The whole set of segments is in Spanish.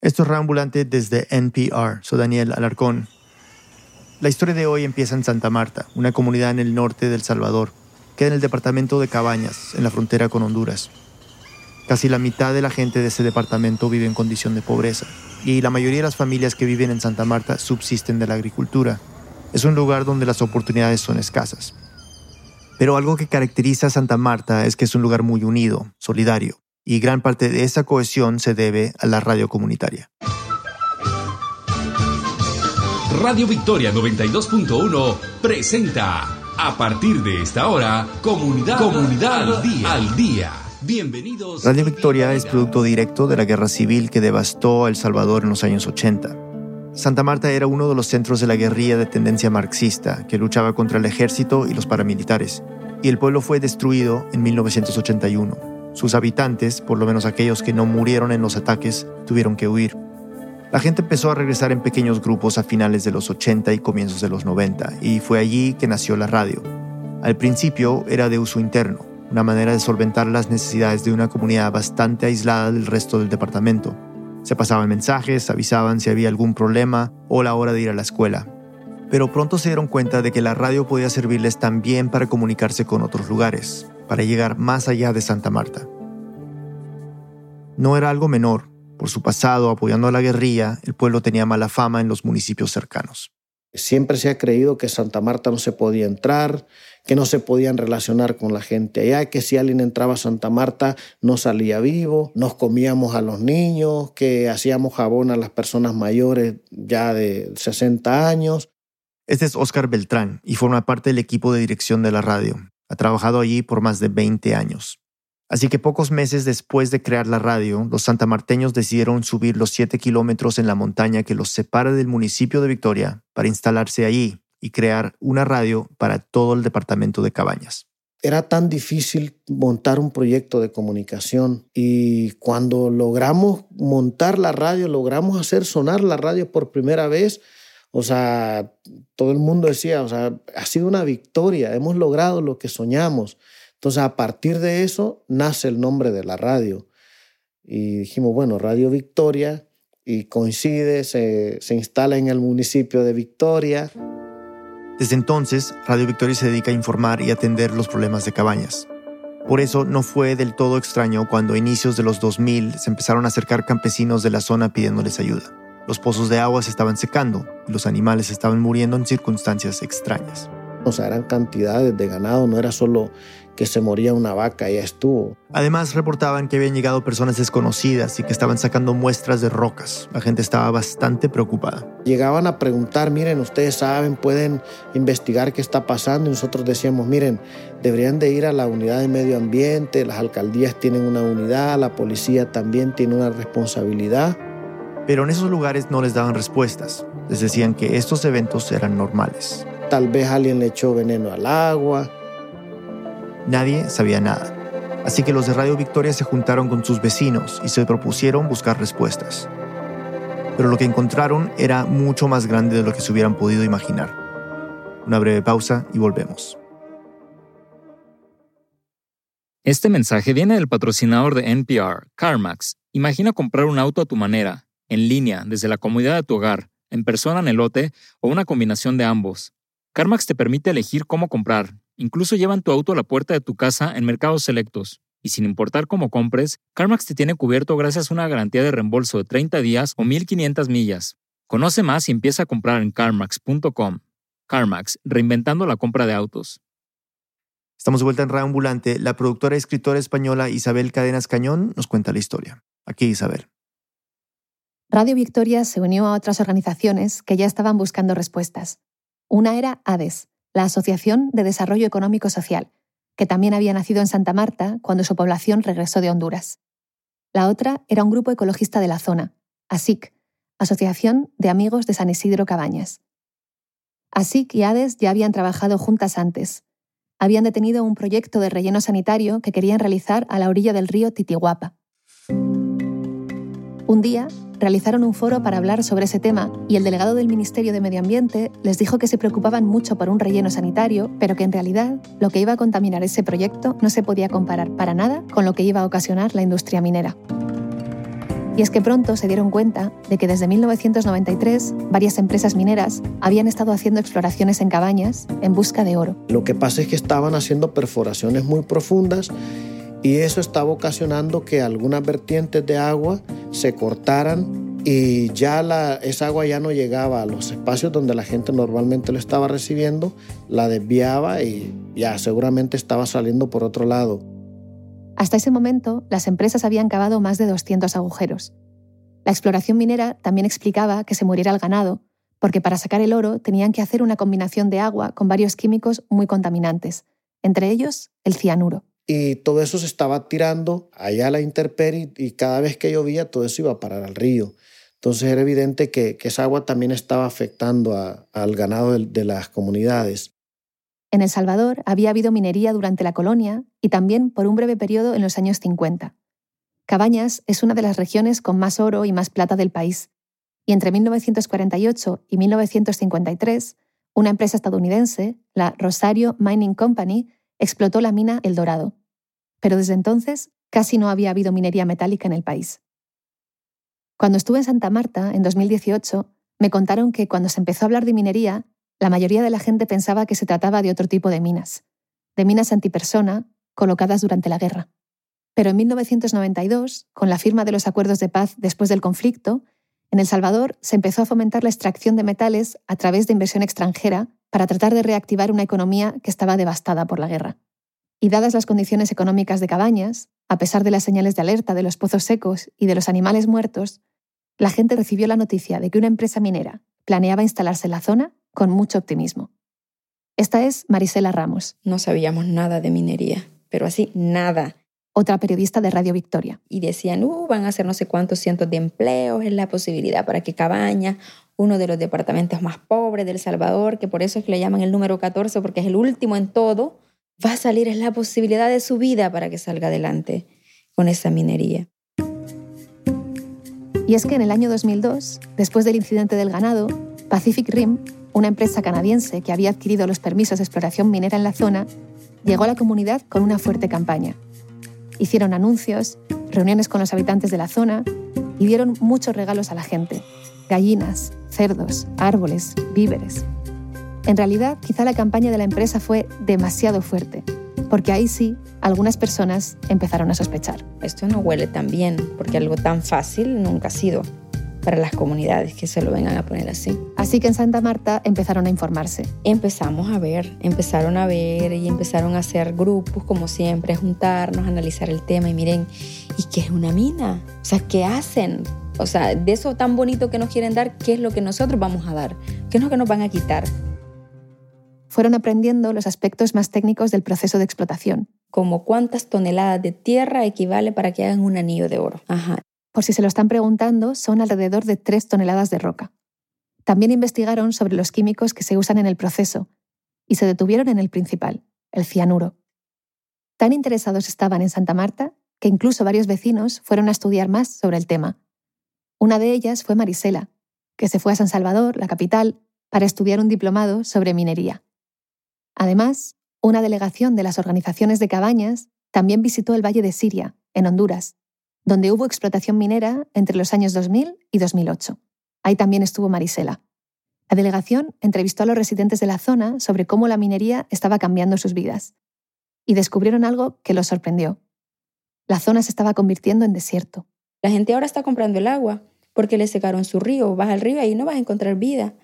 Esto es Reambulante desde NPR. Soy Daniel Alarcón. La historia de hoy empieza en Santa Marta, una comunidad en el norte del Salvador. Queda en el departamento de Cabañas, en la frontera con Honduras. Casi la mitad de la gente de ese departamento vive en condición de pobreza y la mayoría de las familias que viven en Santa Marta subsisten de la agricultura. Es un lugar donde las oportunidades son escasas. Pero algo que caracteriza a Santa Marta es que es un lugar muy unido, solidario y gran parte de esa cohesión se debe a la radio comunitaria. Radio Victoria 92.1 presenta a partir de esta hora Comunidad, Comunidad al, día. al Día. Bienvenidos. Radio Victoria es producto directo de la guerra civil que devastó a El Salvador en los años 80. Santa Marta era uno de los centros de la guerrilla de tendencia marxista que luchaba contra el ejército y los paramilitares, y el pueblo fue destruido en 1981. Sus habitantes, por lo menos aquellos que no murieron en los ataques, tuvieron que huir. La gente empezó a regresar en pequeños grupos a finales de los 80 y comienzos de los 90, y fue allí que nació la radio. Al principio era de uso interno, una manera de solventar las necesidades de una comunidad bastante aislada del resto del departamento. Se pasaban mensajes, avisaban si había algún problema o la hora de ir a la escuela. Pero pronto se dieron cuenta de que la radio podía servirles también para comunicarse con otros lugares, para llegar más allá de Santa Marta. No era algo menor. Por su pasado apoyando a la guerrilla, el pueblo tenía mala fama en los municipios cercanos. Siempre se ha creído que Santa Marta no se podía entrar, que no se podían relacionar con la gente allá, que si alguien entraba a Santa Marta no salía vivo, nos comíamos a los niños, que hacíamos jabón a las personas mayores ya de 60 años. Este es Oscar Beltrán y forma parte del equipo de dirección de la radio. Ha trabajado allí por más de 20 años. Así que pocos meses después de crear la radio, los santamarteños decidieron subir los 7 kilómetros en la montaña que los separa del municipio de Victoria para instalarse allí y crear una radio para todo el departamento de Cabañas. Era tan difícil montar un proyecto de comunicación y cuando logramos montar la radio, logramos hacer sonar la radio por primera vez, o sea, todo el mundo decía, o sea, ha sido una victoria, hemos logrado lo que soñamos. Entonces, a partir de eso nace el nombre de la radio. Y dijimos, bueno, Radio Victoria, y coincide, se, se instala en el municipio de Victoria. Desde entonces, Radio Victoria se dedica a informar y atender los problemas de cabañas. Por eso no fue del todo extraño cuando a inicios de los 2000 se empezaron a acercar campesinos de la zona pidiéndoles ayuda. Los pozos de agua se estaban secando y los animales estaban muriendo en circunstancias extrañas. O sea, eran cantidades de ganado, no era solo que se moría una vaca y ya estuvo. Además, reportaban que habían llegado personas desconocidas y que estaban sacando muestras de rocas. La gente estaba bastante preocupada. Llegaban a preguntar, miren, ustedes saben, pueden investigar qué está pasando. Y nosotros decíamos, miren, deberían de ir a la unidad de medio ambiente, las alcaldías tienen una unidad, la policía también tiene una responsabilidad pero en esos lugares no les daban respuestas. Les decían que estos eventos eran normales. Tal vez alguien le echó veneno al agua. Nadie sabía nada. Así que los de Radio Victoria se juntaron con sus vecinos y se propusieron buscar respuestas. Pero lo que encontraron era mucho más grande de lo que se hubieran podido imaginar. Una breve pausa y volvemos. Este mensaje viene del patrocinador de NPR, CarMax. Imagina comprar un auto a tu manera en línea, desde la comodidad de tu hogar, en persona en el lote o una combinación de ambos. CarMax te permite elegir cómo comprar. Incluso llevan tu auto a la puerta de tu casa en mercados selectos. Y sin importar cómo compres, CarMax te tiene cubierto gracias a una garantía de reembolso de 30 días o 1500 millas. Conoce más y empieza a comprar en carmax.com. CarMax, reinventando la compra de autos. Estamos de vuelta en Ambulante. La productora y escritora española Isabel Cadenas Cañón nos cuenta la historia. Aquí Isabel. Radio Victoria se unió a otras organizaciones que ya estaban buscando respuestas. Una era ADES, la Asociación de Desarrollo Económico Social, que también había nacido en Santa Marta cuando su población regresó de Honduras. La otra era un grupo ecologista de la zona, ASIC, Asociación de Amigos de San Isidro Cabañas. ASIC y ADES ya habían trabajado juntas antes. Habían detenido un proyecto de relleno sanitario que querían realizar a la orilla del río Titihuapa. Un día, realizaron un foro para hablar sobre ese tema y el delegado del Ministerio de Medio Ambiente les dijo que se preocupaban mucho por un relleno sanitario, pero que en realidad lo que iba a contaminar ese proyecto no se podía comparar para nada con lo que iba a ocasionar la industria minera. Y es que pronto se dieron cuenta de que desde 1993 varias empresas mineras habían estado haciendo exploraciones en cabañas en busca de oro. Lo que pasa es que estaban haciendo perforaciones muy profundas y eso estaba ocasionando que algunas vertientes de agua se cortaran y ya la, esa agua ya no llegaba a los espacios donde la gente normalmente lo estaba recibiendo, la desviaba y ya seguramente estaba saliendo por otro lado. Hasta ese momento, las empresas habían cavado más de 200 agujeros. La exploración minera también explicaba que se muriera el ganado, porque para sacar el oro tenían que hacer una combinación de agua con varios químicos muy contaminantes, entre ellos el cianuro. Y todo eso se estaba tirando allá a la intemperie y cada vez que llovía todo eso iba a parar al río. Entonces era evidente que, esa agua también estaba afectando al ganado de las comunidades. En El Salvador había habido minería durante la colonia y también por un breve periodo en los años 50. Cabañas es una de las regiones con más oro y más plata del país, y entre 1948 y 1953, una empresa estadounidense, la Rosario Mining Company, explotó la mina El Dorado. Pero desde entonces casi no había habido minería metálica en el país. Cuando estuve en Santa Marta, en 2018, me contaron que cuando se empezó a hablar de minería, la mayoría de la gente pensaba que se trataba de otro tipo de minas, de minas antipersona colocadas durante la guerra. Pero en 1992, con la firma de los acuerdos de paz después del conflicto, en El Salvador se empezó a fomentar la extracción de metales a través de inversión extranjera para tratar de reactivar una economía que estaba devastada por la guerra. Y dadas las condiciones económicas de Cabañas, a pesar de las señales de alerta de los pozos secos y de los animales muertos, la gente recibió la noticia de que una empresa minera planeaba instalarse en la zona con mucho optimismo. Esta es Marisela Ramos. No sabíamos nada de minería, pero así nada. Otra periodista de Radio Victoria. Y decían, uh, van a hacer no sé cuántos cientos de empleos, es la posibilidad para que Cabaña, uno de los departamentos más pobres de El Salvador, que por eso es que le llaman el número 14, porque es el último en todo, va a salir, es la posibilidad de su vida para que salga adelante con esa minería. Y es que en el año 2002, después del incidente del ganado, Pacific Rim una empresa canadiense que había adquirido los permisos de exploración minera en la zona, llegó a la comunidad con una fuerte campaña. Hicieron anuncios, reuniones con los habitantes de la zona y dieron muchos regalos a la gente. Gallinas, cerdos, árboles, víveres. En realidad, quizá la campaña de la empresa fue demasiado fuerte, porque ahí sí, algunas personas empezaron a sospechar. Esto no huele tan bien, porque algo tan fácil nunca ha sido para las comunidades que se lo vengan a poner así. Así que en Santa Marta empezaron a informarse. Empezamos a ver, empezaron a ver y empezaron a hacer grupos, como siempre, a juntarnos, a analizar el tema y miren, ¿y qué es una mina? O sea, ¿qué hacen? O sea, de eso tan bonito que nos quieren dar, ¿qué es lo que nosotros vamos a dar? ¿Qué es lo que nos van a quitar? Fueron aprendiendo los aspectos más técnicos del proceso de explotación. Como cuántas toneladas de tierra equivale para que hagan un anillo de oro. Ajá. Por si se lo están preguntando, son alrededor de 3 toneladas de roca. También investigaron sobre los químicos que se usan en el proceso y se detuvieron en el principal, el cianuro. Tan interesados estaban en Santa Marta que incluso varios vecinos fueron a estudiar más sobre el tema. Una de ellas fue Marisela, que se fue a San Salvador, la capital, para estudiar un diplomado sobre minería. Además, una delegación de las organizaciones de cabañas también visitó el Valle de Siria, en Honduras, donde hubo explotación minera entre los años 2000 y 2008. Ahí también estuvo Marisela. La delegación entrevistó a los residentes de la zona sobre cómo la minería estaba cambiando sus vidas. Y descubrieron algo que los sorprendió. La zona se estaba convirtiendo en desierto. La gente ahora está comprando el agua porque le secaron su río. Vas al río y ahí no vas a encontrar vida.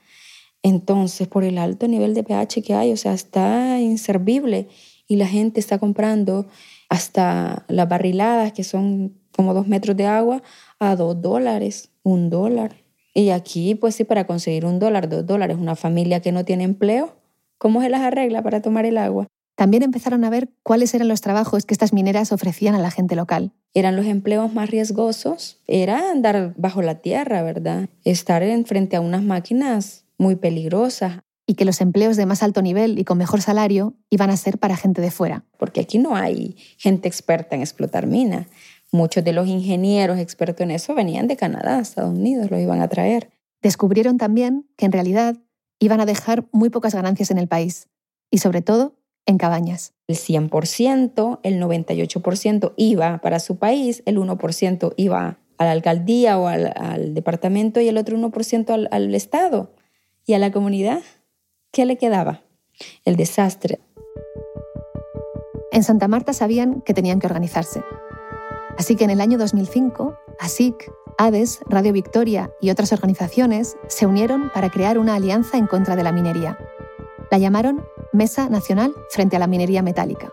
Entonces, por el alto nivel de pH que hay, o sea, está inservible y la gente está comprando hasta las barriladas que son como dos metros de agua a dos dólares, un dólar. Y aquí, pues sí, para conseguir un dólar, dos dólares, una familia que no tiene empleo, ¿cómo se las arregla para tomar el agua? También empezaron a ver cuáles eran los trabajos que estas mineras ofrecían a la gente local. Eran los empleos más riesgosos, era andar bajo la tierra, ¿verdad? Estar en frente a unas máquinas muy peligrosas. Y que los empleos de más alto nivel y con mejor salario iban a ser para gente de fuera. Porque aquí no hay gente experta en explotar minas. Muchos de los ingenieros expertos en eso venían de Canadá, Estados Unidos, lo iban a traer. Descubrieron también que en realidad iban a dejar muy pocas ganancias en el país y sobre todo en cabañas. El 100%, el 98% iba para su país, el 1% iba a la alcaldía o al, departamento y el otro 1% al, al Estado y a la comunidad. ¿Qué le quedaba? El desastre. En Santa Marta sabían que tenían que organizarse. Así que en el año 2005, ASIC, ADES, Radio Victoria y otras organizaciones se unieron para crear una alianza en contra de la minería. La llamaron Mesa Nacional frente a la Minería Metálica.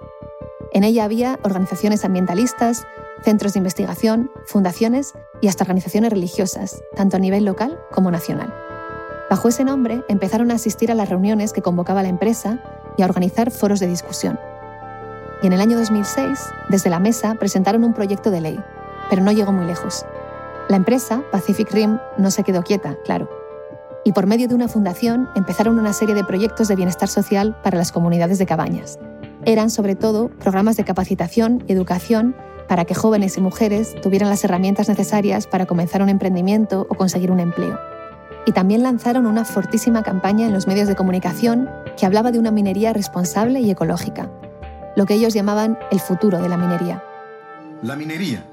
En ella había organizaciones ambientalistas, centros de investigación, fundaciones y hasta organizaciones religiosas, tanto a nivel local como nacional. Bajo ese nombre empezaron a asistir a las reuniones que convocaba la empresa y a organizar foros de discusión. Y en el año 2006, desde la mesa, presentaron un proyecto de ley, pero no llegó muy lejos. La empresa, Pacific Rim, no se quedó quieta, claro. Y por medio de una fundación empezaron una serie de proyectos de bienestar social para las comunidades de cabañas. Eran sobre todo programas de capacitación y educación para que jóvenes y mujeres tuvieran las herramientas necesarias para comenzar un emprendimiento o conseguir un empleo. Y también lanzaron una fortísima campaña en los medios de comunicación que hablaba de una minería responsable y ecológica, lo que ellos llamaban el futuro de la minería. La minería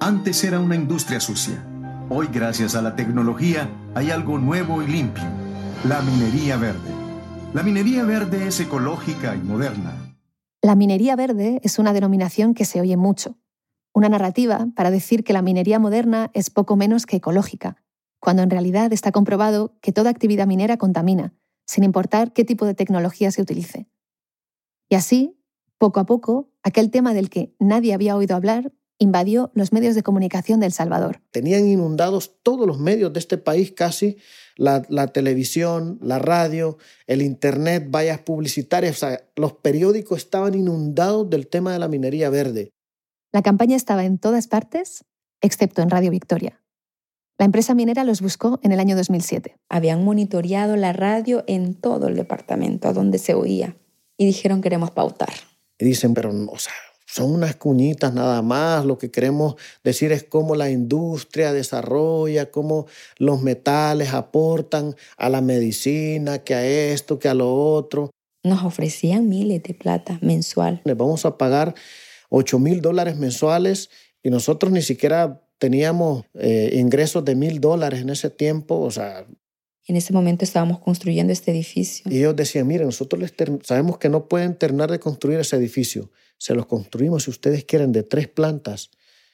antes era una industria sucia. Hoy, gracias a la tecnología, hay algo nuevo y limpio. La minería verde. La minería verde es ecológica y moderna. La minería verde es una denominación que se oye mucho. Una narrativa para decir que la minería moderna es poco menos que ecológica, cuando en realidad está comprobado que toda actividad minera contamina, sin importar qué tipo de tecnología se utilice. Y así, poco a poco, aquel tema del que nadie había oído hablar invadió los medios de comunicación de El Salvador. Tenían inundados todos los medios de este país casi, la, televisión, la radio, el internet, vallas publicitarias, o sea, los periódicos estaban inundados del tema de la minería verde. La campaña estaba en todas partes, excepto en Radio Victoria. La empresa minera los buscó en el año 2007. Habían monitoreado la radio en todo el departamento, a donde se oía, y dijeron queremos pautar. Y dicen, pero, o sea, son unas cuñitas nada más. Lo que queremos decir es cómo la industria desarrolla, cómo los metales aportan a la medicina, que a esto, que a lo otro. Nos ofrecían miles de plata mensual. Les vamos a pagar 8 mil dólares mensuales y nosotros ni siquiera teníamos eh, ingresos de mil dólares en ese tiempo. O sea, en ese momento estábamos construyendo este edificio. Y ellos decían, miren, nosotros les sabemos que no pueden terminar de construir ese edificio. Se los construimos, si ustedes quieren, de tres plantas,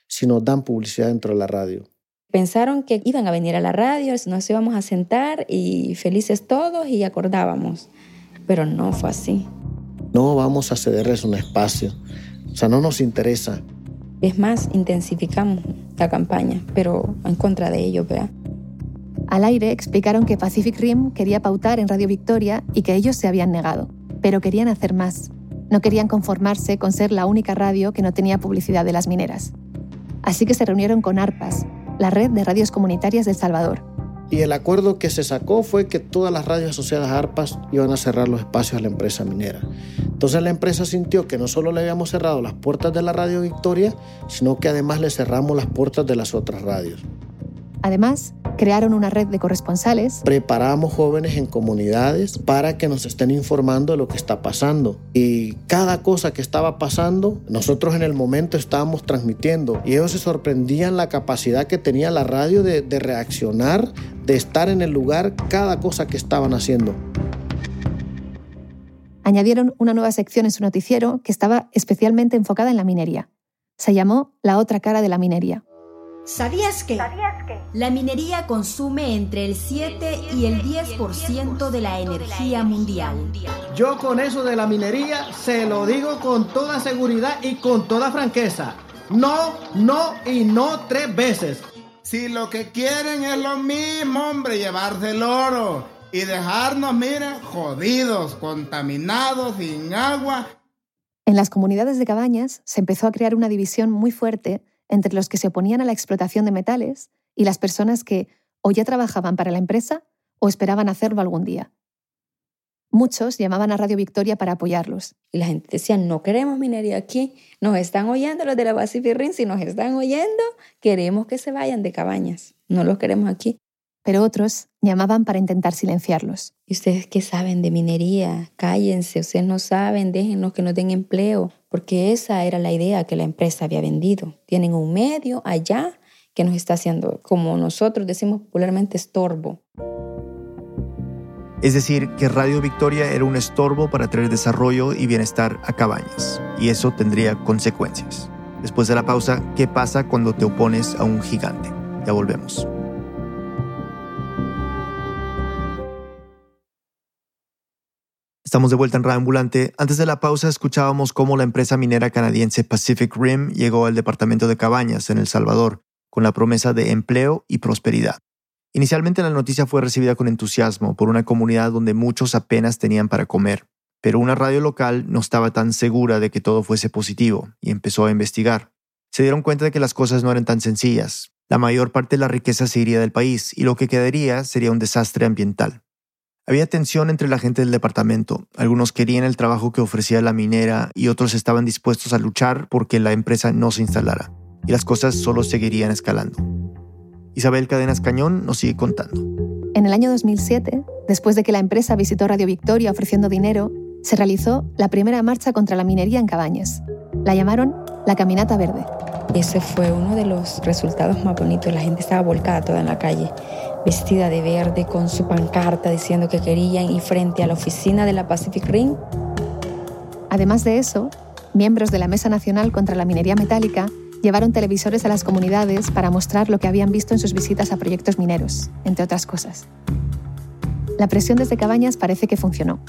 si nos dan publicidad dentro de la radio. Pensaron que iban a venir a la radio, nos íbamos a sentar y felices todos y acordábamos. Pero no fue así. No vamos a cederles un espacio. O sea, no nos interesa. Es más, intensificamos la campaña, pero en contra de ellos, ¿verdad? Al aire explicaron que Pacific Rim quería pautar en Radio Victoria y que ellos se habían negado, pero querían hacer más. No querían conformarse con ser la única radio que no tenía publicidad de las mineras. Así que se reunieron con ARPAS, la red de radios comunitarias del Salvador. Y el acuerdo que se sacó fue que todas las radios asociadas a ARPAS iban a cerrar los espacios a la empresa minera. Entonces la empresa sintió que no solo le habíamos cerrado las puertas de la Radio Victoria, sino que además le cerramos las puertas de las otras radios. Además, crearon una red de corresponsales. Preparamos jóvenes en comunidades para que nos estén informando de lo que está pasando. Y cada cosa que estaba pasando, nosotros en el momento estábamos transmitiendo. Y ellos se sorprendían la capacidad que tenía la radio de, de reaccionar, de estar en el lugar cada cosa que estaban haciendo. Añadieron una nueva sección en su noticiero que estaba especialmente enfocada en la minería. Se llamó La otra cara de la minería. ¿Sabías que? La minería consume entre el 7 y el 10% de la energía mundial. Yo con eso de la minería se lo digo con toda seguridad y con toda franqueza. No, no y no tres veces. Si lo que quieren es lo mismo, hombre, llevarse el oro y dejarnos, miren, jodidos, contaminados, sin agua. En las comunidades de cabañas se empezó a crear una división muy fuerte entre los que se oponían a la explotación de metales y las personas que o ya trabajaban para la empresa o esperaban hacerlo algún día. Muchos llamaban a Radio Victoria para apoyarlos. Y la gente decía, no queremos minería aquí, nos están oyendo los de la Pacific Rim, si nos están oyendo, queremos que se vayan de cabañas, no los queremos aquí. Pero otros llamaban para intentar silenciarlos. ¿Y ustedes qué saben de minería? Cállense, ustedes no saben, déjenlos que no den empleo, porque esa era la idea que la empresa había vendido. Tienen un medio allá que nos está haciendo, como nosotros decimos popularmente, estorbo. Es decir, que Radio Victoria era un estorbo para traer desarrollo y bienestar a Cabañas, y eso tendría consecuencias. Después de la pausa, ¿qué pasa cuando te opones a un gigante? Ya volvemos. Estamos de vuelta en Radio Ambulante. Antes de la pausa escuchábamos cómo la empresa minera canadiense Pacific Rim llegó al departamento de Cabañas, en El Salvador, con la promesa de empleo y prosperidad. Inicialmente la noticia fue recibida con entusiasmo por una comunidad donde muchos apenas tenían para comer, pero una radio local no estaba tan segura de que todo fuese positivo y empezó a investigar. Se dieron cuenta de que las cosas no eran tan sencillas. La mayor parte de la riqueza se iría del país y lo que quedaría sería un desastre ambiental. Había tensión entre la gente del departamento. Algunos querían el trabajo que ofrecía la minera y otros estaban dispuestos a luchar porque la empresa no se instalara. Y las cosas solo seguirían escalando. Isabel Cadenas Cañón nos sigue contando. En el año 2007, después de que la empresa visitó Radio Victoria ofreciendo dinero, se realizó la primera marcha contra la minería en Cabañas. La llamaron la Caminata Verde. Ese fue uno de los resultados más bonitos. La gente estaba volcada toda en la calle vestida de verde con su pancarta diciendo que querían ir frente a la oficina de la Pacific Ring. Además de eso, miembros de la Mesa Nacional contra la Minería Metálica llevaron televisores a las comunidades para mostrar lo que habían visto en sus visitas a proyectos mineros, entre otras cosas. La presión desde Cabañas parece que funcionó.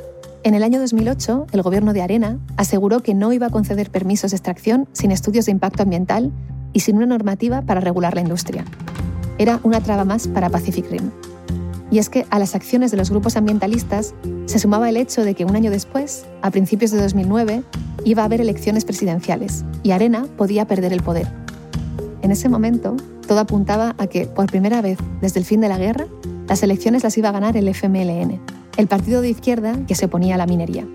En el año 2008, el gobierno de Arena aseguró que no iba a conceder permisos de extracción sin estudios de impacto ambiental y sin una normativa para regular la industria era una traba más para Pacific Rim. Y es que a las acciones de los grupos ambientalistas se sumaba el hecho de que un año después, a principios de 2009, iba a haber elecciones presidenciales y Arena podía perder el poder. En ese momento, todo apuntaba a que, por primera vez desde el fin de la guerra, las elecciones las iba a ganar el FMLN, el partido de izquierda que se oponía a la minería.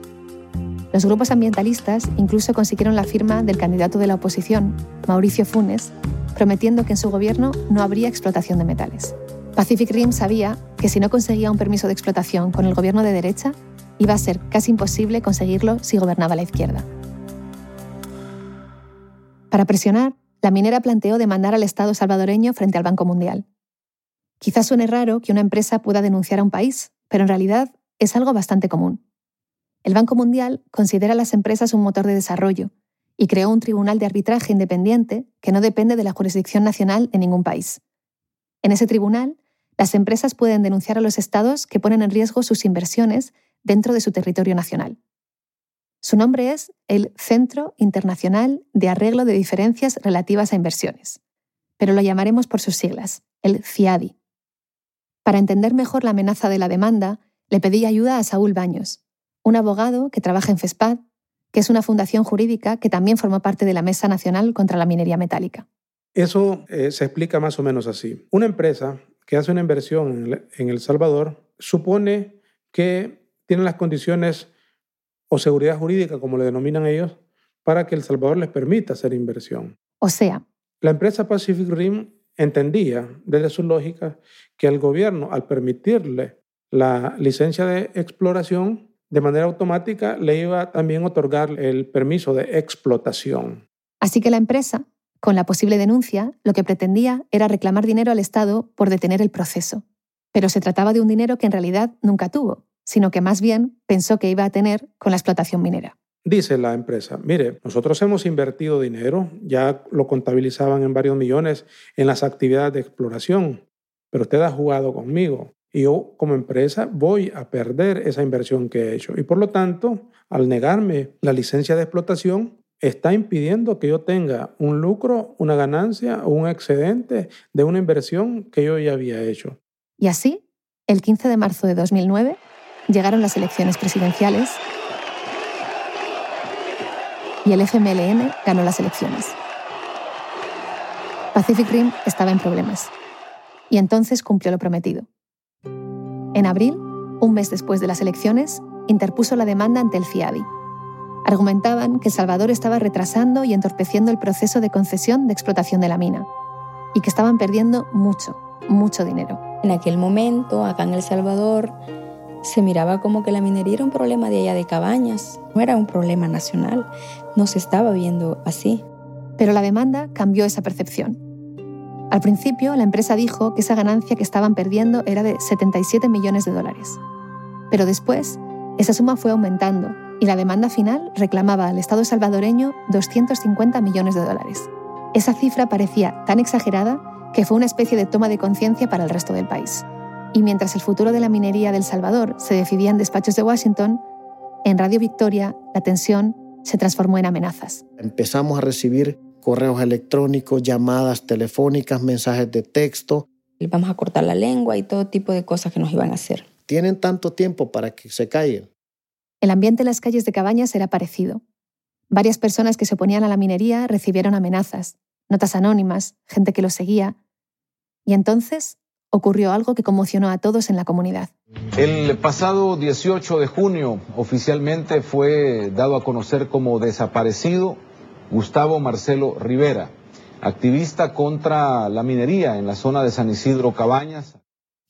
Los grupos ambientalistas incluso consiguieron la firma del candidato de la oposición, Mauricio Funes, prometiendo que en su gobierno no habría explotación de metales. Pacific Rim sabía que si no conseguía un permiso de explotación con el gobierno de derecha, iba a ser casi imposible conseguirlo si gobernaba la izquierda. Para presionar, la minera planteó demandar al Estado salvadoreño frente al Banco Mundial. Quizás suene raro que una empresa pueda denunciar a un país, pero en realidad es algo bastante común. El Banco Mundial considera a las empresas un motor de desarrollo y creó un tribunal de arbitraje independiente que no depende de la jurisdicción nacional de ningún país. En ese tribunal, las empresas pueden denunciar a los estados que ponen en riesgo sus inversiones dentro de su territorio nacional. Su nombre es el Centro Internacional de Arreglo de Diferencias Relativas a Inversiones, pero lo llamaremos por sus siglas, el CIADI. Para entender mejor la amenaza de la demanda, le pedí ayuda a Saúl Baños, un abogado que trabaja en FESPAD que es una fundación jurídica que también forma parte de la Mesa Nacional contra la Minería Metálica. Eso eh, se explica más o menos así. Una empresa que hace una inversión en El Salvador supone que tiene las condiciones o seguridad jurídica, como le denominan ellos, para que El Salvador les permita hacer inversión. O sea, la empresa Pacific Rim entendía desde su lógica que el gobierno, al permitirle la licencia de exploración, de manera automática le iba también a otorgar el permiso de explotación. Así que la empresa, con la posible denuncia, lo que pretendía era reclamar dinero al Estado por detener el proceso. Pero se trataba de un dinero que en realidad nunca tuvo, sino que más bien pensó que iba a tener con la explotación minera. Dice la empresa, mire, nosotros hemos invertido dinero, ya lo contabilizaban en varios millones en las actividades de exploración, pero usted ha jugado conmigo y yo como empresa voy a perder esa inversión que he hecho. Y por lo tanto, al negarme la licencia de explotación, está impidiendo que yo tenga un lucro, una ganancia o un excedente de una inversión que yo ya había hecho. Y así, el 15 de marzo de 2009, llegaron las elecciones presidenciales y el FMLN ganó las elecciones. Pacific Rim estaba en problemas y entonces cumplió lo prometido. En abril, un mes después de las elecciones, interpuso la demanda ante el FIADI. Argumentaban que El Salvador estaba retrasando y entorpeciendo el proceso de concesión de explotación de la mina y que estaban perdiendo mucho, mucho dinero. En aquel momento, acá en El Salvador, se miraba como que la minería era un problema de allá de cabañas, no era un problema nacional, no se estaba viendo así. Pero la demanda cambió esa percepción. Al principio, la empresa dijo que esa ganancia que estaban perdiendo era de 77 millones de dólares. Pero después, esa suma fue aumentando y la demanda final reclamaba al Estado salvadoreño 250 millones de dólares. Esa cifra parecía tan exagerada que fue una especie de toma de conciencia para el resto del país. Y mientras el futuro de la minería del Salvador se decidía en despachos de Washington, en Radio Victoria la tensión se transformó en amenazas. Empezamos a recibir correos electrónicos, llamadas telefónicas, mensajes de texto. Vamos a cortar la lengua y todo tipo de cosas que nos iban a hacer. Tienen tanto tiempo para que se callen. El ambiente en las calles de Cabañas era parecido. Varias personas que se oponían a la minería recibieron amenazas, notas anónimas, gente que los seguía. Y entonces ocurrió algo que conmocionó a todos en la comunidad. El pasado 18 de junio oficialmente fue dado a conocer como desaparecido Gustavo Marcelo Rivera, activista contra la minería en la zona de San Isidro Cabañas.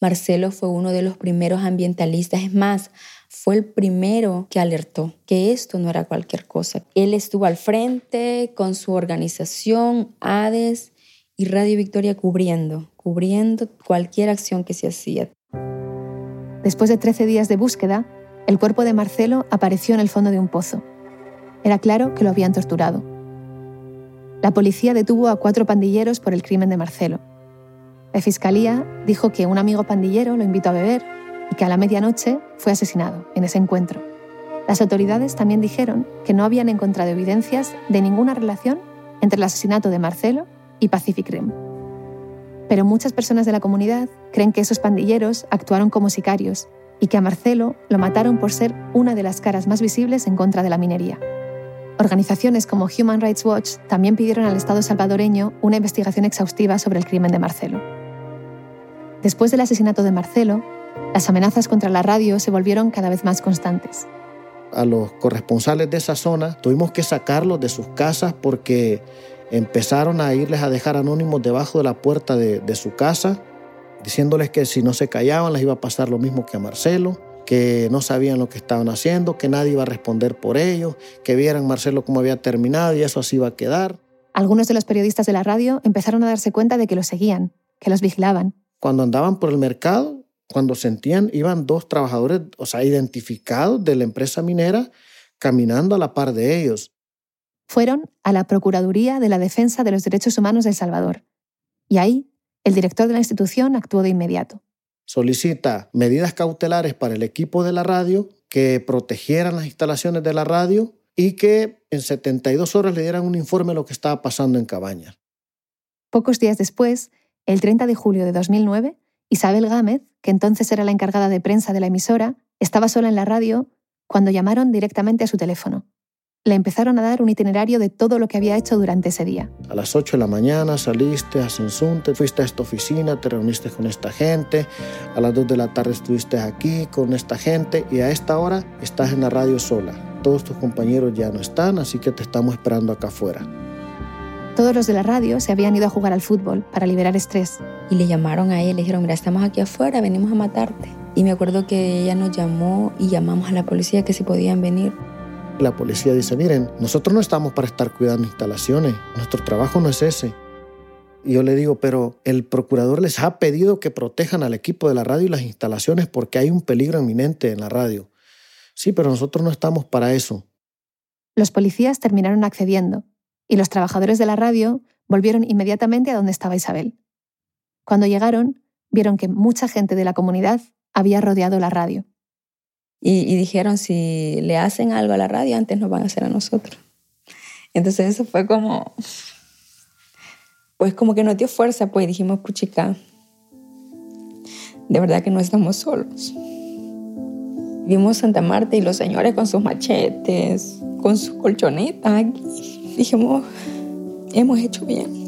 Marcelo fue uno de los primeros ambientalistas, es más, fue el primero que alertó que esto no era cualquier cosa. Él estuvo al frente con su organización, ADES y Radio Victoria cubriendo, cubriendo cualquier acción que se hacía. Después de 13 días de búsqueda, el cuerpo de Marcelo apareció en el fondo de un pozo. Era claro que lo habían torturado. La policía detuvo a cuatro pandilleros por el crimen de Marcelo. La fiscalía dijo que un amigo pandillero lo invitó a beber y que a la medianoche fue asesinado en ese encuentro. Las autoridades también dijeron que no habían encontrado evidencias de ninguna relación entre el asesinato de Marcelo y Pacific Rim. Pero muchas personas de la comunidad creen que esos pandilleros actuaron como sicarios y que a Marcelo lo mataron por ser una de las caras más visibles en contra de la minería. Organizaciones como Human Rights Watch también pidieron al Estado salvadoreño una investigación exhaustiva sobre el crimen de Marcelo. Después del asesinato de Marcelo, las amenazas contra la radio se volvieron cada vez más constantes. A los corresponsales de esa zona tuvimos que sacarlos de sus casas porque empezaron a irles a dejar anónimos debajo de la puerta de, su casa, diciéndoles que si no se callaban les iba a pasar lo mismo que a Marcelo que no sabían lo que estaban haciendo, que nadie iba a responder por ellos, que vieran Marcelo cómo había terminado y eso así iba a quedar. Algunos de los periodistas de la radio empezaron a darse cuenta de que los seguían, que los vigilaban. Cuando andaban por el mercado, cuando sentían, iban dos trabajadores, o sea, identificados de la empresa minera, caminando a la par de ellos. Fueron a la Procuraduría de la Defensa de los Derechos Humanos de El Salvador. Y ahí, el director de la institución actuó de inmediato solicita medidas cautelares para el equipo de la radio, que protegieran las instalaciones de la radio y que en 72 horas le dieran un informe de lo que estaba pasando en Cabañas. Pocos días después, el 30 de julio de 2009, Isabel Gámez, que entonces era la encargada de prensa de la emisora, estaba sola en la radio cuando llamaron directamente a su teléfono le empezaron a dar un itinerario de todo lo que había hecho durante ese día. A las 8 de la mañana saliste a Sensunte, fuiste a esta oficina, te reuniste con esta gente, a las 2 de la tarde estuviste aquí con esta gente y a esta hora estás en la radio sola. Todos tus compañeros ya no están, así que te estamos esperando acá afuera. Todos los de la radio se habían ido a jugar al fútbol para liberar estrés. Y le llamaron a él, le dijeron, mira, estamos aquí afuera, venimos a matarte. Y me acuerdo que ella nos llamó y llamamos a la policía que si podían venir. La policía dice, miren, nosotros no estamos para estar cuidando instalaciones, nuestro trabajo no es ese. Y yo le digo, pero el procurador les ha pedido que protejan al equipo de la radio y las instalaciones porque hay un peligro inminente en la radio. Sí, pero nosotros no estamos para eso. Los policías terminaron accediendo y los trabajadores de la radio volvieron inmediatamente a donde estaba Isabel. Cuando llegaron, vieron que mucha gente de la comunidad había rodeado la radio. Y, dijeron, si le hacen algo a la radio, antes nos van a hacer a nosotros. Entonces eso fue como, pues como que nos dio fuerza, pues dijimos, puchica, de verdad que no estamos solos. Vimos Santa Marta y los señores con sus machetes, con sus colchonetas. Dijimos, hemos hecho bien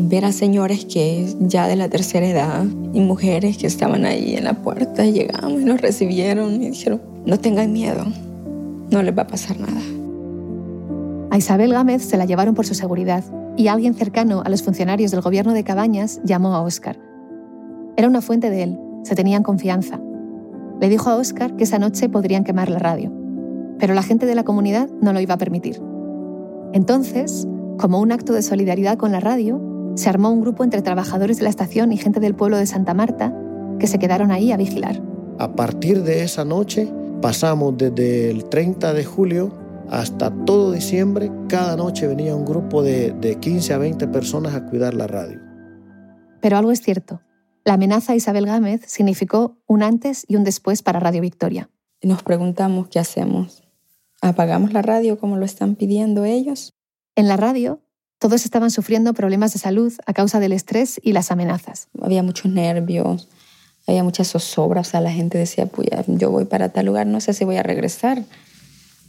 ver a señores que ya de la tercera edad y mujeres que estaban ahí en la puerta. Llegamos y nos recibieron y dijeron, no tengan miedo, no les va a pasar nada. A Isabel Gámez se la llevaron por su seguridad y alguien cercano a los funcionarios del gobierno de Cabañas llamó a Oscar. Era una fuente de él, se tenían confianza. Le dijo a Oscar que esa noche podrían quemar la radio, pero la gente de la comunidad no lo iba a permitir. Entonces, como un acto de solidaridad con la radio, se armó un grupo entre trabajadores de la estación y gente del pueblo de Santa Marta que se quedaron ahí a vigilar. A partir de esa noche pasamos desde el 30 de julio hasta todo diciembre, cada noche venía un grupo de, de 15 a 20 personas a cuidar la radio. Pero algo es cierto. La amenaza a Isabel Gámez significó un antes y un después para Radio Victoria. Nos preguntamos qué hacemos. ¿Apagamos la radio como lo están pidiendo ellos? En la radio, todos estaban sufriendo problemas de salud a causa del estrés y las amenazas. Había muchos nervios, había muchas zozobras. O sea, la gente decía, pues yo voy para tal lugar, no sé si voy a regresar.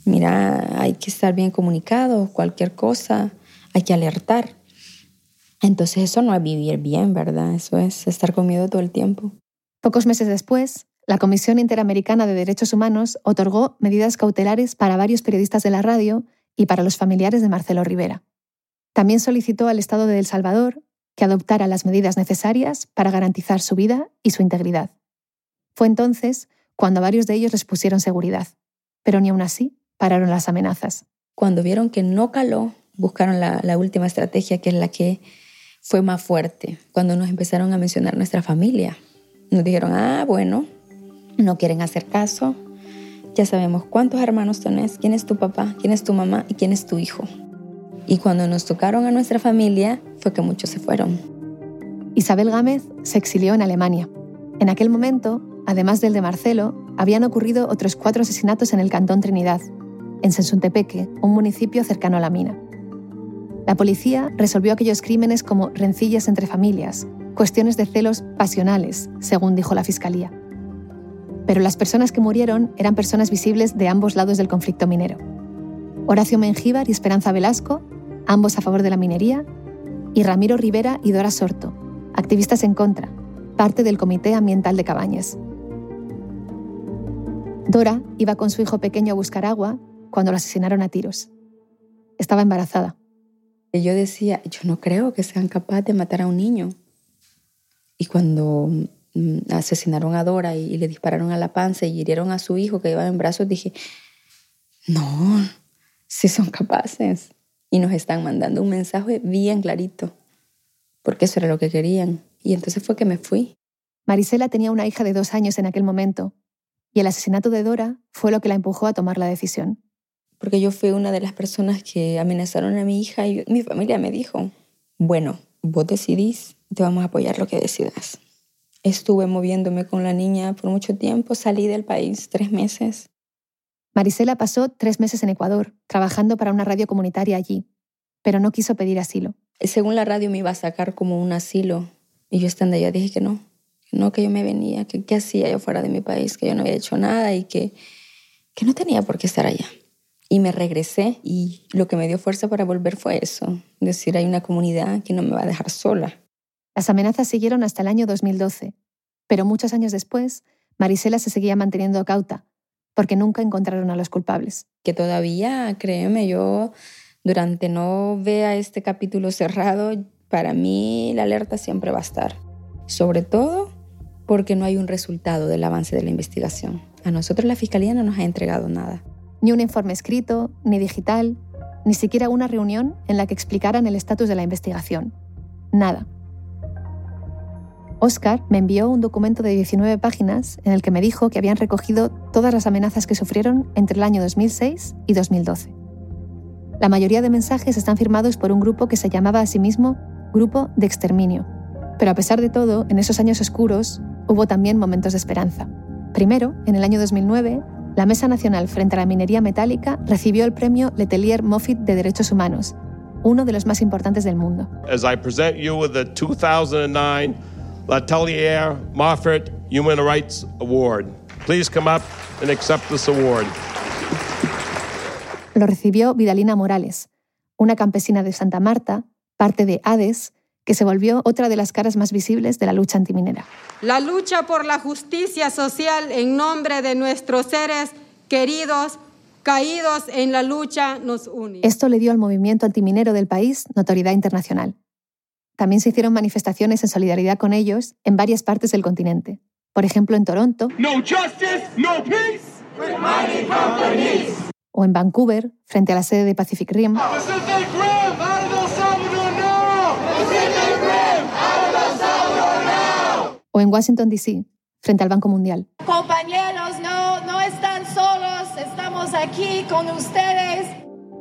Mira, hay que estar bien comunicado, cualquier cosa, hay que alertar. Entonces eso no es vivir bien, ¿verdad? Eso es estar con miedo todo el tiempo. Pocos meses después, la Comisión Interamericana de Derechos Humanos otorgó medidas cautelares para varios periodistas de la radio y para los familiares de Marcelo Rivera. También solicitó al Estado de El Salvador que adoptara las medidas necesarias para garantizar su vida y su integridad. Fue entonces cuando varios de ellos les pusieron seguridad, pero ni aún así pararon las amenazas. Cuando vieron que no caló, buscaron la, la última estrategia, que es la que fue más fuerte cuando nos empezaron a mencionar nuestra familia. Nos dijeron, ah, bueno, no quieren hacer caso, ya sabemos cuántos hermanos tenés, quién es tu papá, quién es tu mamá y quién es tu hijo. Y cuando nos tocaron a nuestra familia, fue que muchos se fueron. Isabel Gámez se exilió en Alemania. En aquel momento, además del de Marcelo, habían ocurrido otros cuatro asesinatos en el Cantón Trinidad, en Sensuntepeque, un municipio cercano a la mina. La policía resolvió aquellos crímenes como rencillas entre familias, cuestiones de celos pasionales, según dijo la Fiscalía. Pero las personas que murieron eran personas visibles de ambos lados del conflicto minero. Horacio Mengíbar y Esperanza Velasco, ambos a favor de la minería, y Ramiro Rivera y Dora Sorto, activistas en contra, parte del Comité Ambiental de Cabañas. Dora iba con su hijo pequeño a buscar agua cuando lo asesinaron a tiros. Estaba embarazada. Yo decía, yo no creo que sean capaces de matar a un niño. Y cuando mm, asesinaron a Dora y, le dispararon a la panza y hirieron a su hijo que llevaba en brazos, dije, no, si son capaces. Y nos están mandando un mensaje bien clarito, porque eso era lo que querían. Y entonces fue que me fui. Marisela tenía una hija de dos años en aquel momento, y el asesinato de Dora fue lo que la empujó a tomar la decisión porque yo fui una de las personas que amenazaron a mi hija y mi familia me dijo, bueno, vos decidís, te vamos a apoyar lo que decidas. Estuve moviéndome con la niña por mucho tiempo, salí del país tres meses. Marisela pasó tres meses en Ecuador, trabajando para una radio comunitaria allí, pero no quiso pedir asilo. Según la radio me iba a sacar como un asilo, y yo estando allá dije que no, no, que yo me venía, que qué hacía yo fuera de mi país, que yo no había hecho nada y que, que no tenía por qué estar allá. Y me regresé y lo que me dio fuerza para volver fue eso, decir, hay una comunidad que no me va a dejar sola. Las amenazas siguieron hasta el año 2012, pero muchos años después, Marisela se seguía manteniendo cauta, porque nunca encontraron a los culpables. Que todavía, créeme, yo durante no vea este capítulo cerrado, para mí la alerta siempre va a estar. Sobre todo porque no hay un resultado del avance de la investigación. A nosotros la Fiscalía no nos ha entregado nada. Ni un informe escrito, ni digital, ni siquiera una reunión en la que explicaran el estatus de la investigación. Nada. Oscar me envió un documento de 19 páginas en el que me dijo que habían recogido todas las amenazas que sufrieron entre el año 2006 y 2012. La mayoría de mensajes están firmados por un grupo que se llamaba a sí mismo Grupo de Exterminio. Pero a pesar de todo, en esos años oscuros hubo también momentos de esperanza. Primero, en el año 2009, la Mesa Nacional frente a la Minería Metálica recibió el premio Letelier Moffitt de Derechos Humanos, uno de los más importantes del mundo. As I present you with the 2009 Letelier Moffitt Human Rights Award. Please come up and accept this award. Lo recibió Vidalina Morales, una campesina de Santa Marta, parte de ADES, que se volvió otra de las caras más visibles de la lucha antiminera. La lucha por la justicia social en nombre de nuestros seres queridos caídos en la lucha nos une. Esto le dio al movimiento antiminero del país notoriedad internacional. También se hicieron manifestaciones en solidaridad con ellos en varias partes del continente. Por ejemplo, en Toronto. O en Vancouver, frente a la sede de Pacific Rim. O en Washington, D.C., frente al Banco Mundial. Compañeros, no, no están solos, estamos aquí con ustedes.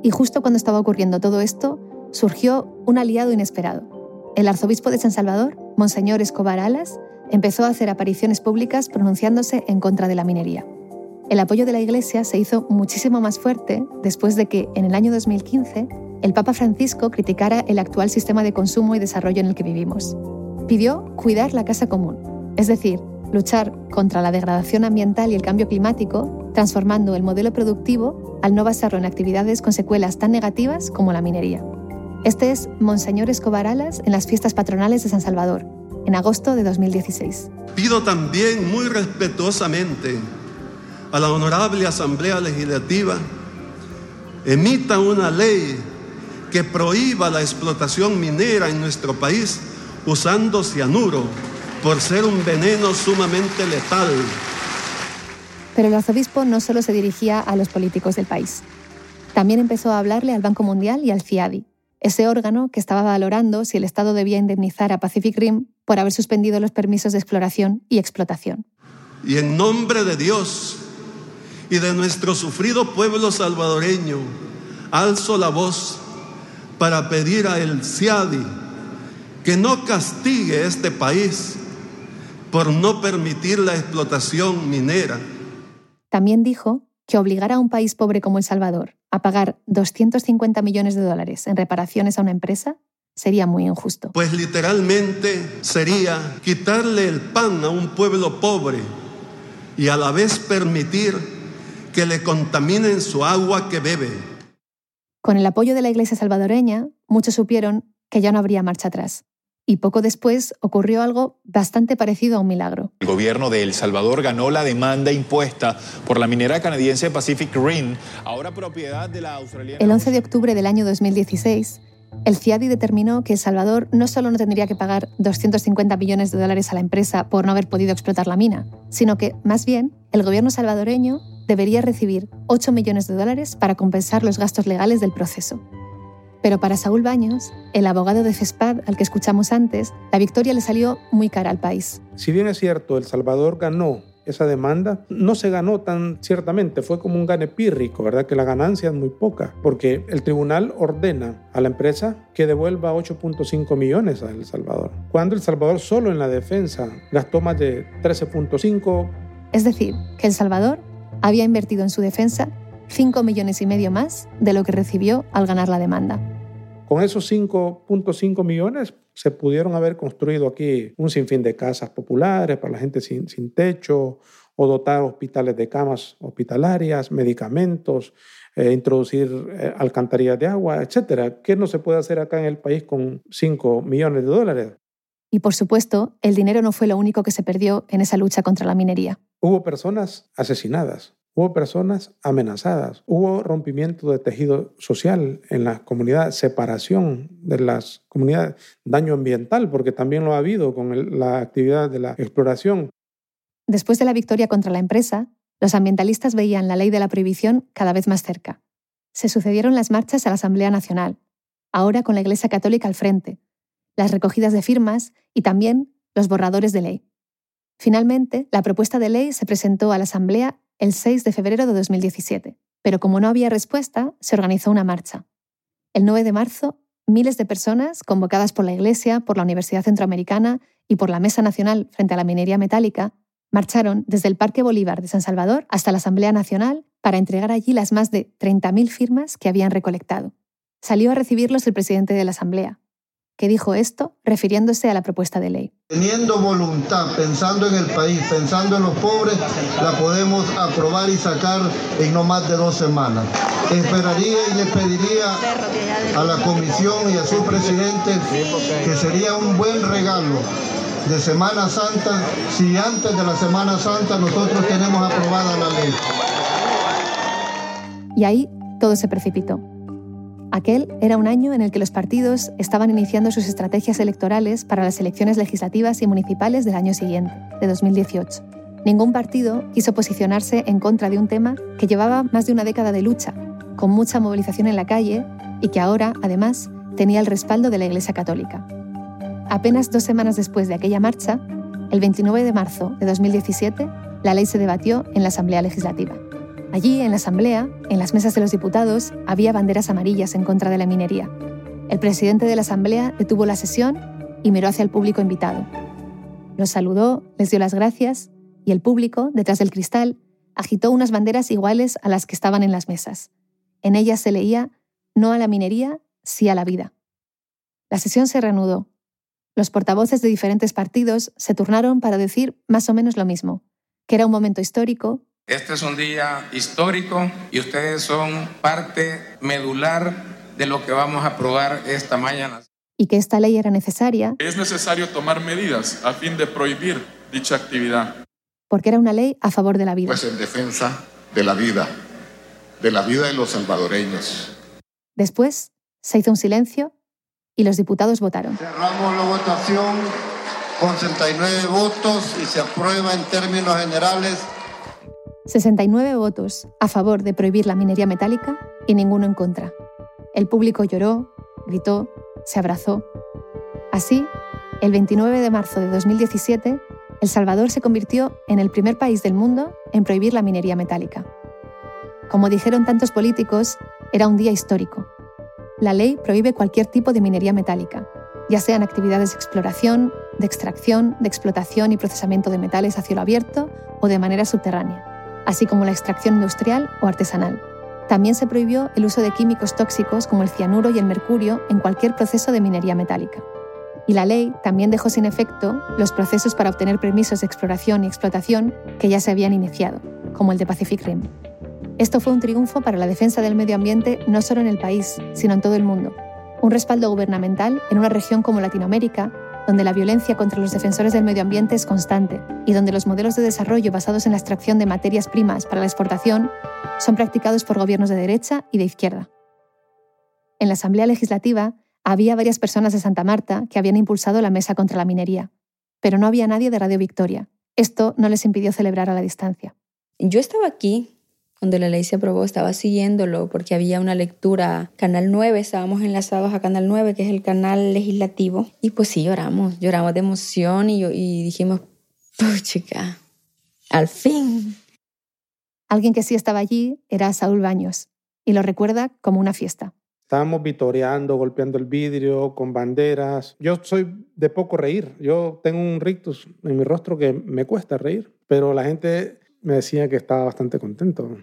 Y justo cuando estaba ocurriendo todo esto, surgió un aliado inesperado. El arzobispo de San Salvador, Monseñor Escobar Alas, empezó a hacer apariciones públicas pronunciándose en contra de la minería. El apoyo de la Iglesia se hizo muchísimo más fuerte después de que, en el año 2015, el Papa Francisco criticara el actual sistema de consumo y desarrollo en el que vivimos. Pidió cuidar la casa común, es decir, luchar contra la degradación ambiental y el cambio climático, transformando el modelo productivo al no basarlo en actividades con secuelas tan negativas como la minería. Este es Monseñor Escobar Alas en las fiestas patronales de San Salvador, en agosto de 2016. Pido también muy respetuosamente a la Honorable Asamblea Legislativa emita una ley que prohíba la explotación minera en nuestro país usando cianuro por ser un veneno sumamente letal. Pero el arzobispo no solo se dirigía a los políticos del país. También empezó a hablarle al Banco Mundial y al CIADI, ese órgano que estaba valorando si el Estado debía indemnizar a Pacific Rim por haber suspendido los permisos de exploración y explotación. Y en nombre de Dios y de nuestro sufrido pueblo salvadoreño, alzo la voz para pedir a el CIADI que no castigue este país por no permitir la explotación minera. También dijo que obligar a un país pobre como El Salvador a pagar 250 millones de dólares en reparaciones a una empresa sería muy injusto. Pues literalmente sería quitarle el pan a un pueblo pobre y a la vez permitir que le contaminen su agua que bebe. Con el apoyo de la Iglesia salvadoreña, muchos supieron que ya no habría marcha atrás. Y poco después ocurrió algo bastante parecido a un milagro. El gobierno de El Salvador ganó la demanda impuesta por la minera canadiense Pacific Rim, ahora propiedad de la australiana. El 11 de octubre del año 2016, el CIADI determinó que El Salvador no solo no tendría que pagar 250 millones de dólares a la empresa por no haber podido explotar la mina, sino que, más bien, el gobierno salvadoreño debería recibir 8 millones de dólares para compensar los gastos legales del proceso. Pero para Saúl Baños, el abogado de FESPAD al que escuchamos antes, la victoria le salió muy cara al país. Si bien es cierto, El Salvador ganó esa demanda no se ganó tan ciertamente, fue como un gane pírrico, ¿verdad? Que la ganancia es muy poca, porque el tribunal ordena a la empresa que devuelva 8.5 millones a El Salvador, cuando El Salvador solo en la defensa gastó más de 13.5. Es decir, que El Salvador había invertido en su defensa 5 millones y medio más de lo que recibió al ganar la demanda. Con esos 5.5 millones se pudieron haber construido aquí un sinfín de casas populares para la gente sin, sin techo o dotar hospitales de camas hospitalarias, medicamentos, eh, introducir eh, alcantarillas de agua, etcétera. ¿Qué no se puede hacer acá en el país con 5 millones de dólares? Y por supuesto, el dinero no fue lo único que se perdió en esa lucha contra la minería. Hubo personas asesinadas, Hubo personas amenazadas, hubo rompimiento de tejido social en la comunidad, separación de las comunidades, daño ambiental, porque también lo ha habido con la actividad de la exploración. Después de la victoria contra la empresa, los ambientalistas veían la ley de la prohibición cada vez más cerca. Se sucedieron las marchas a la Asamblea Nacional, ahora con la Iglesia Católica al frente, las recogidas de firmas y también los borradores de ley. Finalmente, la propuesta de ley se presentó a la Asamblea el 6 de febrero de 2017, pero como no había respuesta, se organizó una marcha. El 9 de marzo, miles de personas, convocadas por la Iglesia, por la Universidad Centroamericana y por la Mesa Nacional frente a la minería metálica, marcharon desde el Parque Bolívar de San Salvador hasta la Asamblea Nacional para entregar allí las más de 30.000 firmas que habían recolectado. Salió a recibirlos el presidente de la Asamblea, que dijo esto refiriéndose a la propuesta de ley. Teniendo voluntad, pensando en el país, pensando en los pobres, la podemos aprobar y sacar en no más de dos semanas. Esperaría y le pediría a la comisión y a su presidente que sería un buen regalo de Semana Santa si antes de la Semana Santa nosotros tenemos aprobada la ley. Y ahí todo se precipitó. Aquel era un año en el que los partidos estaban iniciando sus estrategias electorales para las elecciones legislativas y municipales del año siguiente, de 2018. Ningún partido quiso posicionarse en contra de un tema que llevaba más de una década de lucha, con mucha movilización en la calle y que ahora, además, tenía el respaldo de la Iglesia Católica. Apenas dos semanas después de aquella marcha, el 29 de marzo de 2017, la ley se debatió en la Asamblea Legislativa. Allí, en la Asamblea, en las mesas de los diputados, había banderas amarillas en contra de la minería. El presidente de la Asamblea detuvo la sesión y miró hacia el público invitado. Los saludó, les dio las gracias y el público, detrás del cristal, agitó unas banderas iguales a las que estaban en las mesas. En ellas se leía no a la minería, sí a la vida. La sesión se reanudó. Los portavoces de diferentes partidos se turnaron para decir más o menos lo mismo, que era un momento histórico. Este es un día histórico y ustedes son parte medular de lo que vamos a aprobar esta mañana. Y que esta ley era necesaria. Es necesario tomar medidas a fin de prohibir dicha actividad. Porque era una ley a favor de la vida. Pues en defensa de la vida, de la vida de los salvadoreños. Después se hizo un silencio y los diputados votaron. Cerramos la votación con 69 votos y se aprueba en términos generales. 69 votos a favor de prohibir la minería metálica y ninguno en contra. El público lloró, gritó, se abrazó. Así, el 29 de marzo de 2017, El Salvador se convirtió en el primer país del mundo en prohibir la minería metálica. Como dijeron tantos políticos, era un día histórico. La ley prohíbe cualquier tipo de minería metálica, ya sean actividades de exploración, de extracción, de explotación y procesamiento de metales a cielo abierto o de manera subterránea, así como la extracción industrial o artesanal. También se prohibió el uso de químicos tóxicos como el cianuro y el mercurio en cualquier proceso de minería metálica. Y la ley también dejó sin efecto los procesos para obtener permisos de exploración y explotación que ya se habían iniciado, como el de Pacific Rim. Esto fue un triunfo para la defensa del medio ambiente no solo en el país, sino en todo el mundo. Un respaldo gubernamental en una región como Latinoamérica, donde la violencia contra los defensores del medio ambiente es constante y donde los modelos de desarrollo basados en la extracción de materias primas para la exportación son practicados por gobiernos de derecha y de izquierda. En la Asamblea Legislativa había varias personas de Santa Marta que habían impulsado la mesa contra la minería, pero no había nadie de Radio Victoria. Esto no les impidió celebrar a la distancia. Yo estaba aquí cuando la ley se aprobó, estaba siguiéndolo porque había una lectura, Canal 9, estábamos enlazados a Canal 9, que es el canal legislativo, y pues sí lloramos, lloramos de emoción y, y dijimos, chica, al fin. Alguien que sí estaba allí era Saúl Baños, y lo recuerda como una fiesta. Estábamos vitoreando, golpeando el vidrio, con banderas. Yo soy de poco reír. Yo tengo un rictus en mi rostro que me cuesta reír, pero la gente me decía que estaba bastante contento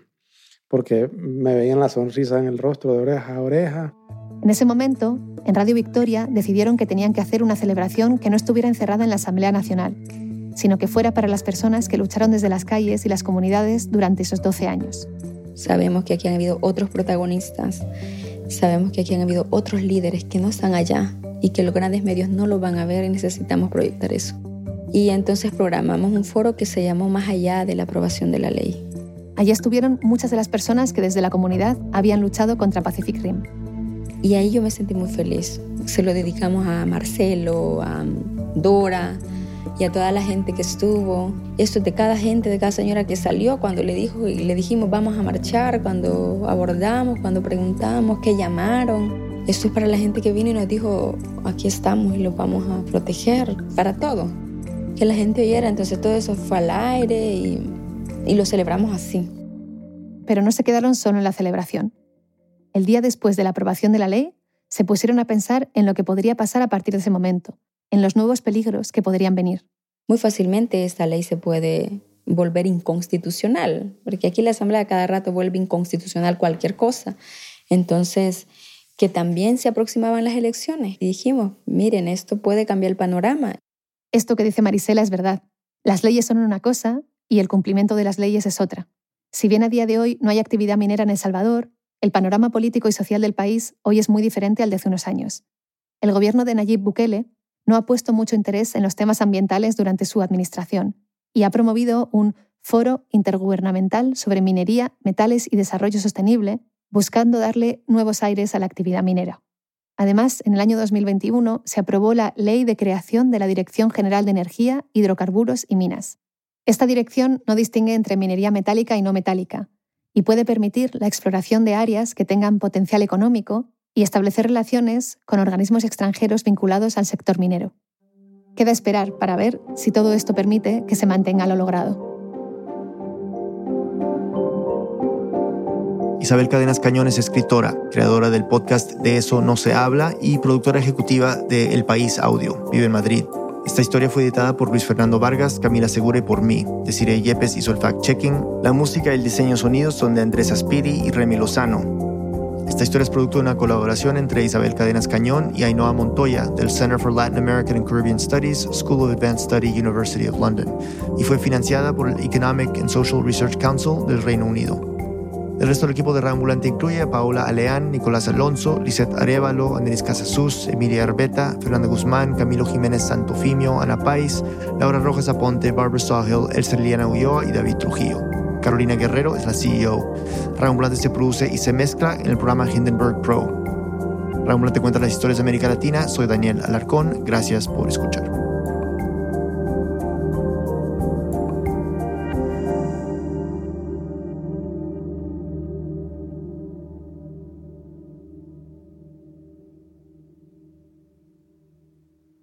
porque me veían la sonrisa en el rostro de oreja a oreja. En ese momento, en Radio Victoria decidieron que tenían que hacer una celebración que no estuviera encerrada en la Asamblea Nacional, sino que fuera para las personas que lucharon desde las calles y las comunidades durante esos 12 años. Sabemos que aquí han habido otros protagonistas, sabemos que aquí han habido otros líderes que no están allá y que los grandes medios no lo van a ver y necesitamos proyectar eso. Y entonces programamos un foro que se llamó Más allá de la aprobación de la ley Allí estuvieron muchas de las personas que desde la comunidad habían luchado contra Pacific Rim. Y ahí yo me sentí muy feliz. Se lo dedicamos a Marcelo, a Dora y a toda la gente que estuvo. Esto de cada gente, de cada señora que salió cuando le dijo y le dijimos vamos a marchar, cuando abordamos, cuando preguntamos, qué llamaron. Esto es para la gente que vino y nos dijo aquí estamos y los vamos a proteger para todo. Que la gente oyera, entonces todo eso fue al aire y y lo celebramos así. Pero no se quedaron solo en la celebración. El día después de la aprobación de la ley, se pusieron a pensar en lo que podría pasar a partir de ese momento, en los nuevos peligros que podrían venir. Muy fácilmente esta ley se puede volver inconstitucional, porque aquí la Asamblea cada rato vuelve inconstitucional cualquier cosa. Entonces, que también se aproximaban las elecciones y dijimos, miren, esto puede cambiar el panorama. Esto que dice Marisela es verdad. Las leyes son una cosa y el cumplimiento de las leyes es otra. Si bien a día de hoy no hay actividad minera en El Salvador, el panorama político y social del país hoy es muy diferente al de hace unos años. El gobierno de Nayib Bukele no ha puesto mucho interés en los temas ambientales durante su administración y ha promovido un foro intergubernamental sobre minería, metales y desarrollo sostenible, buscando darle nuevos aires a la actividad minera. Además, en el año 2021 se aprobó la Ley de Creación de la Dirección General de Energía, Hidrocarburos y Minas, esta dirección no distingue entre minería metálica y no metálica y puede permitir la exploración de áreas que tengan potencial económico y establecer relaciones con organismos extranjeros vinculados al sector minero. Queda esperar para ver si todo esto permite que se mantenga lo logrado. Isabel Cadenas Cañón es escritora, creadora del podcast De eso no se habla y productora ejecutiva de El País Audio. Vive en Madrid. Esta historia fue editada por Luis Fernando Vargas, Camila Segura y por mí. Desiree Yepes hizo el fact-checking. La música y el diseño sonidos son de Andrés Aspiri y Remy Lozano. Esta historia es producto de una colaboración entre Isabel Cadenas Cañón y Ainhoa Montoya del Center for Latin American and Caribbean Studies, School of Advanced Study, University of London, y fue financiada por el Economic and Social Research Council del Reino Unido. El resto del equipo de Reambulante incluye a Paola Aleán, Nicolás Alonso, Lisette Arevalo, Andrés Casasus, Emilia Arbeta, Fernanda Guzmán, Camilo Jiménez Santofimio, Ana Pais, Laura Rojas Aponte, Barbara Sawhill, Elsa Liliana Ulloa y David Trujillo. Carolina Guerrero es la CEO. Reambulante se produce y se mezcla en el programa Hindenburg Pro. Reambulante cuenta las historias de América Latina. Soy Daniel Alarcón. Gracias por escuchar.